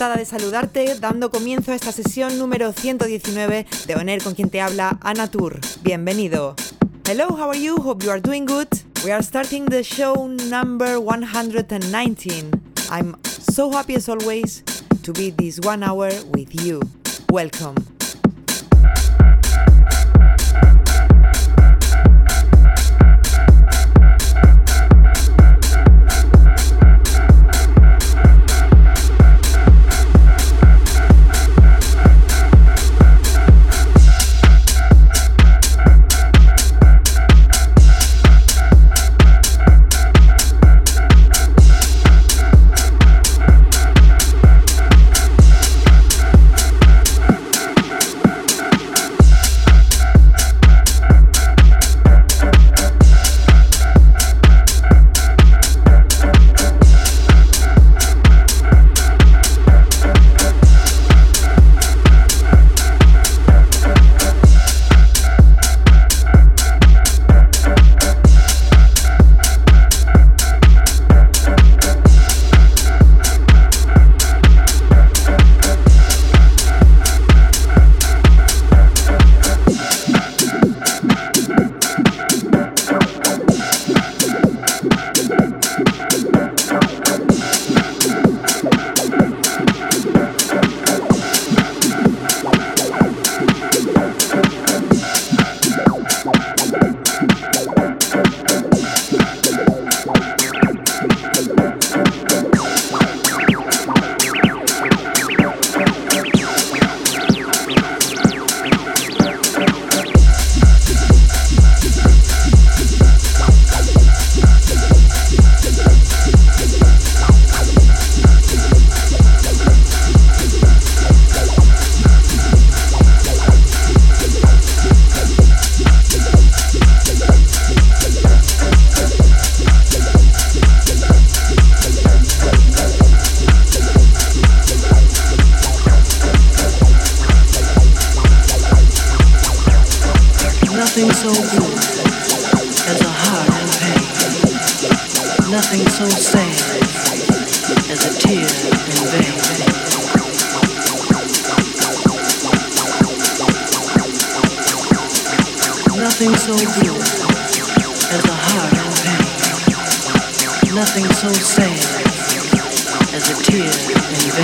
Encantada de saludarte, dando comienzo a esta sesión número 119 de ONER con quien te habla Ana Tour. Bienvenido. Hello, how are you? Hope you are doing good. We are starting the show number 119. I'm so happy as always to be this one hour with you. Welcome.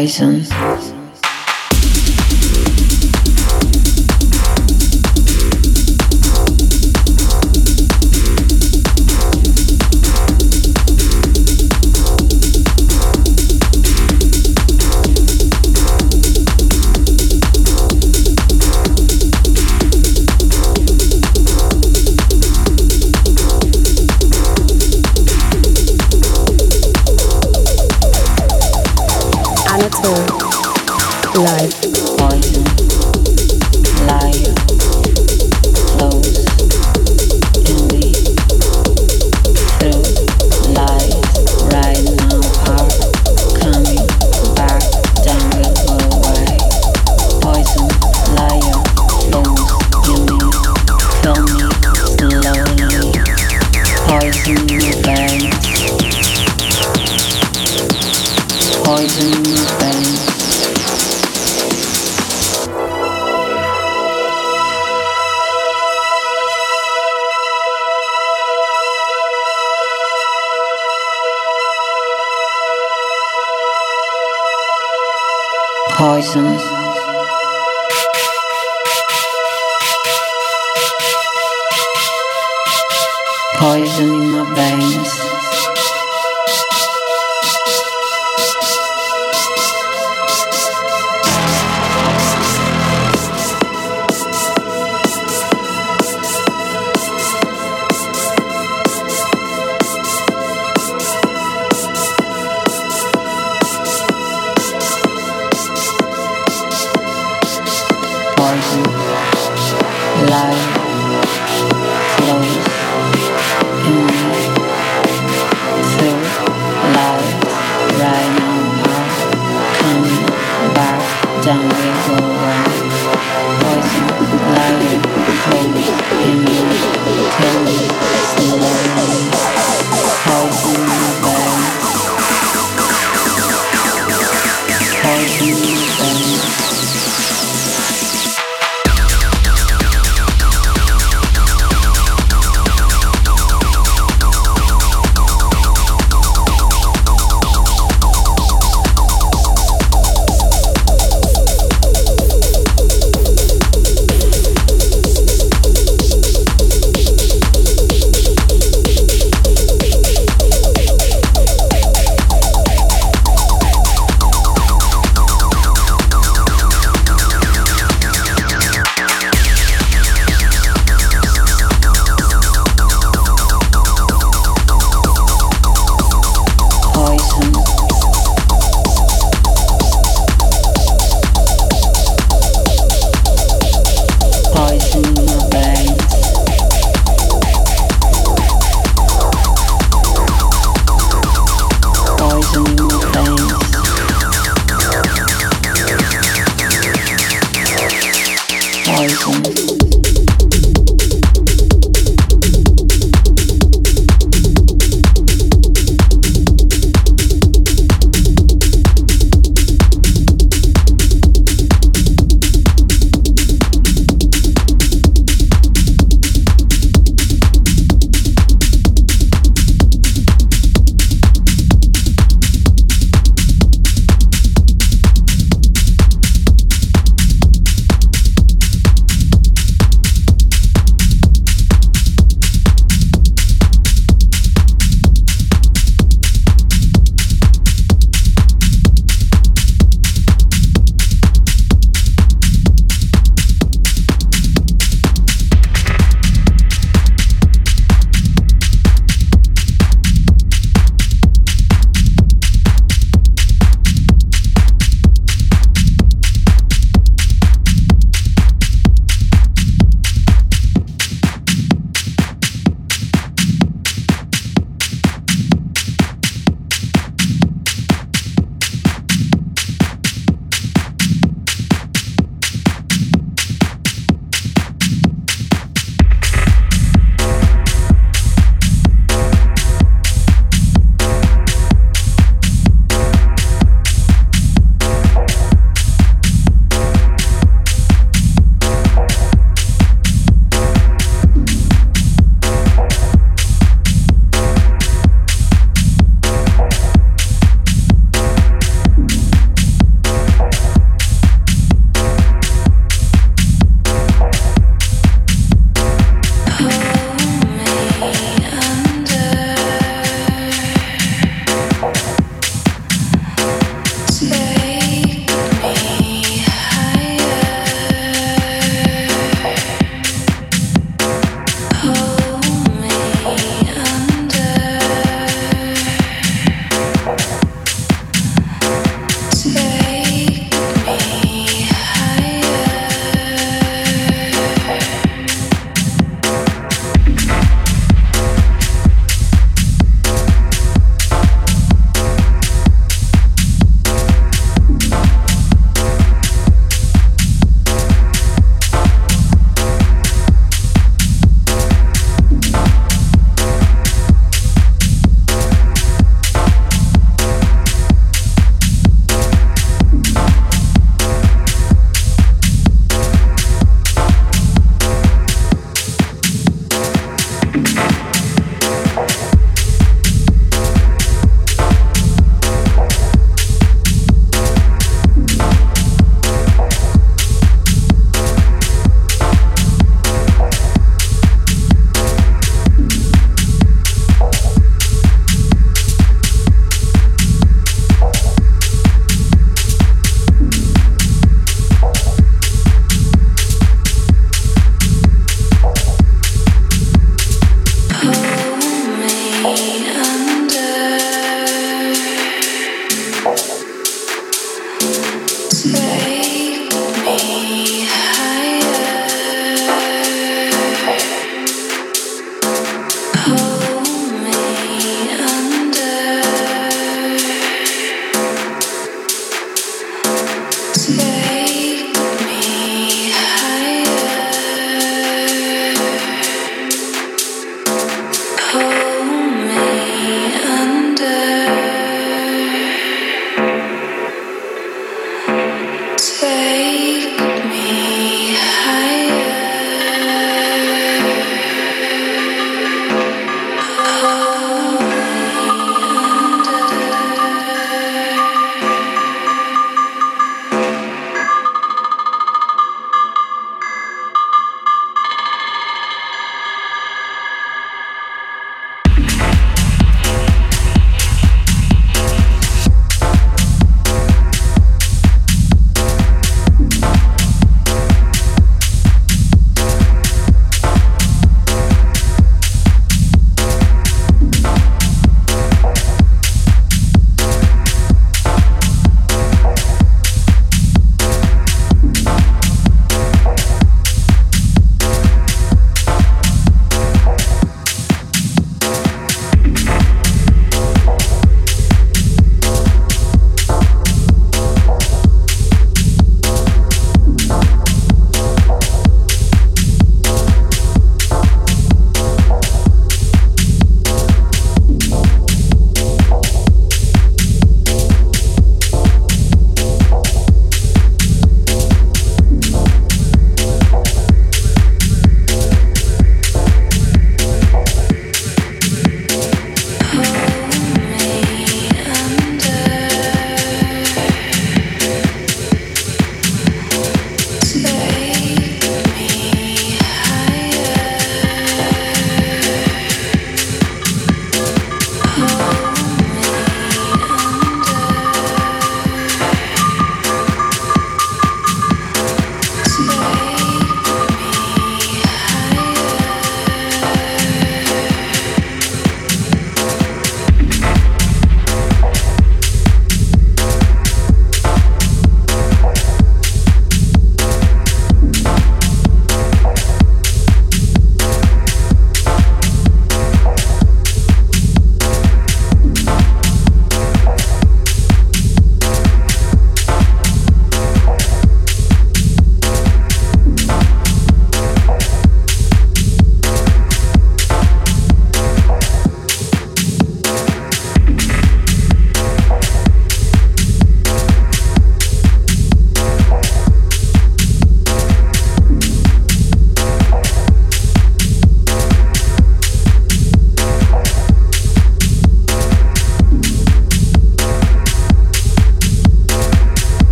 Poison.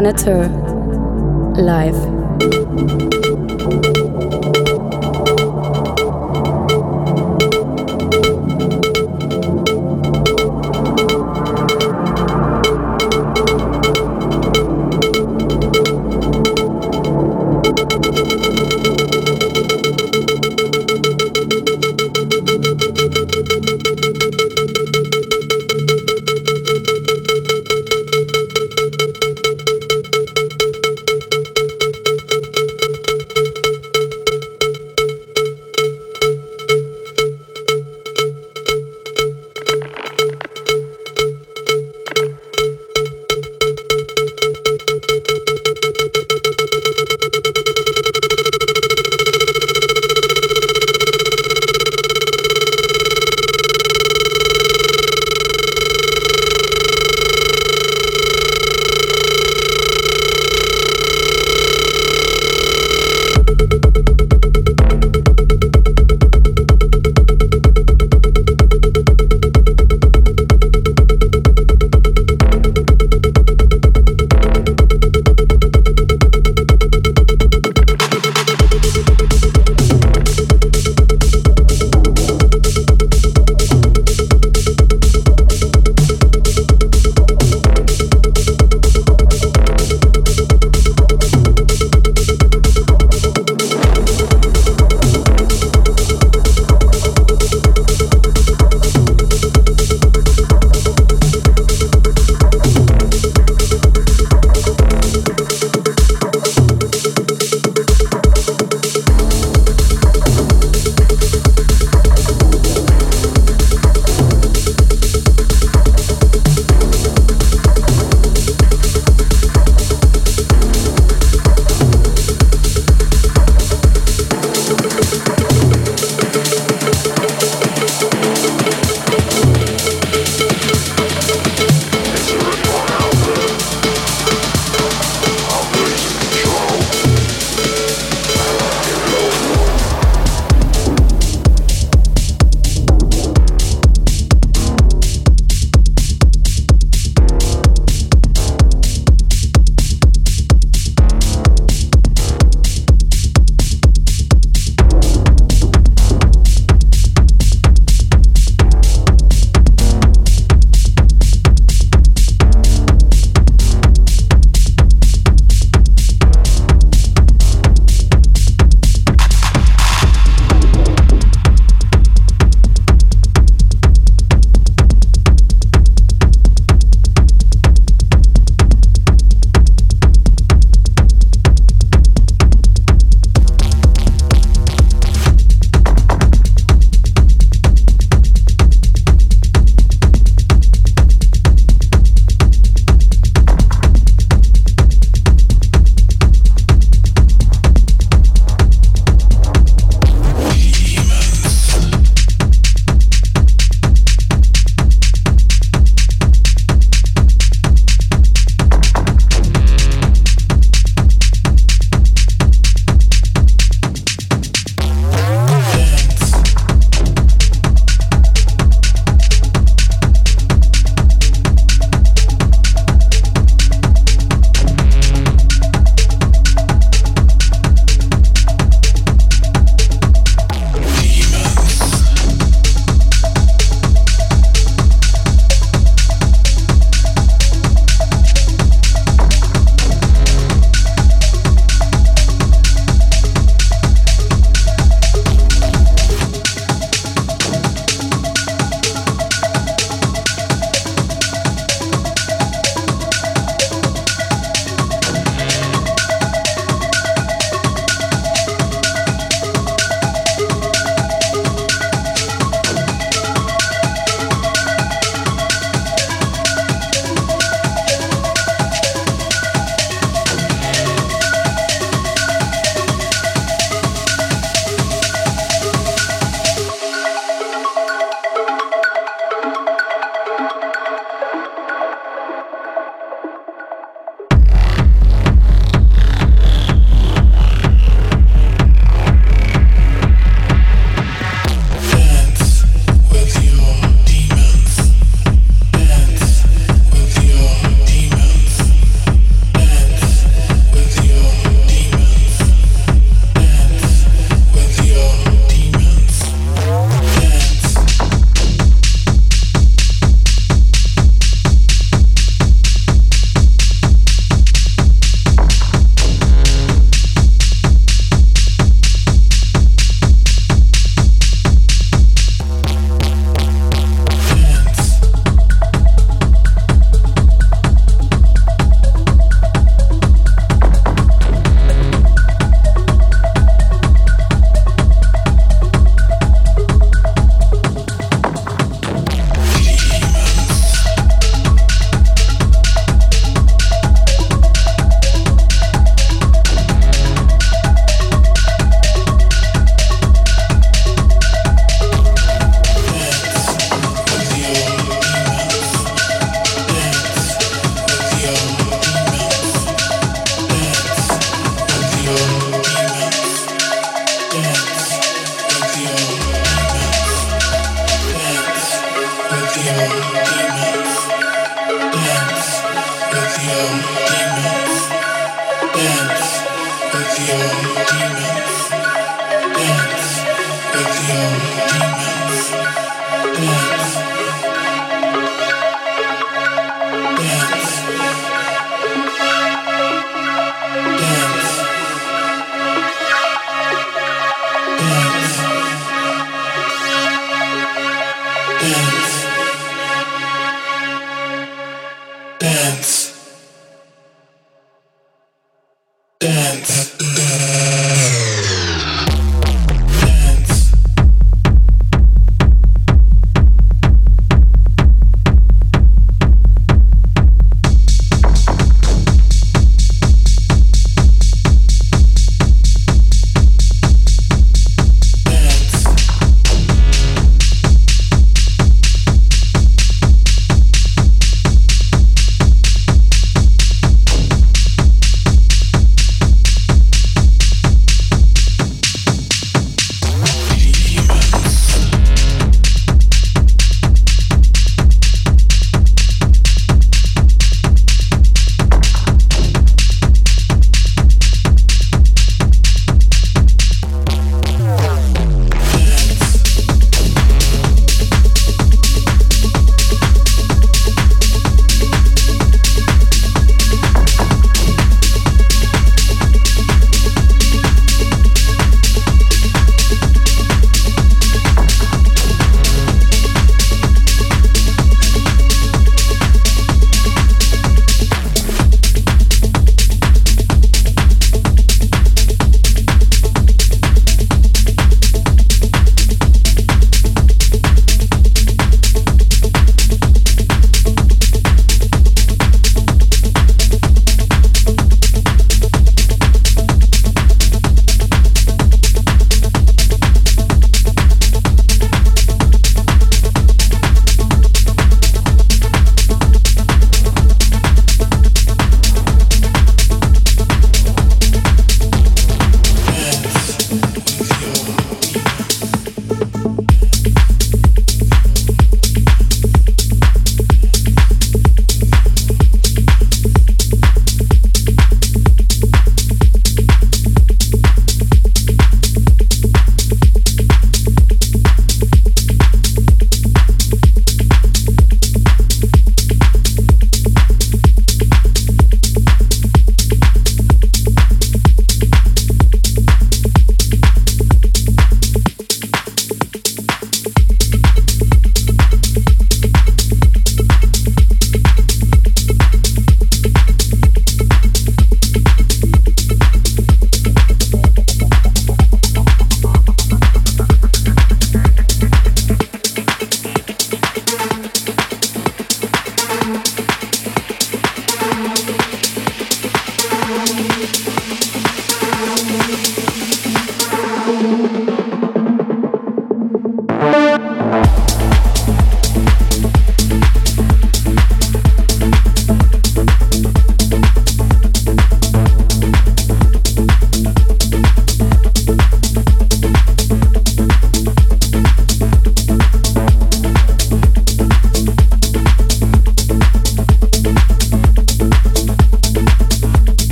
Anatur live.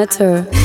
Anatur. Live.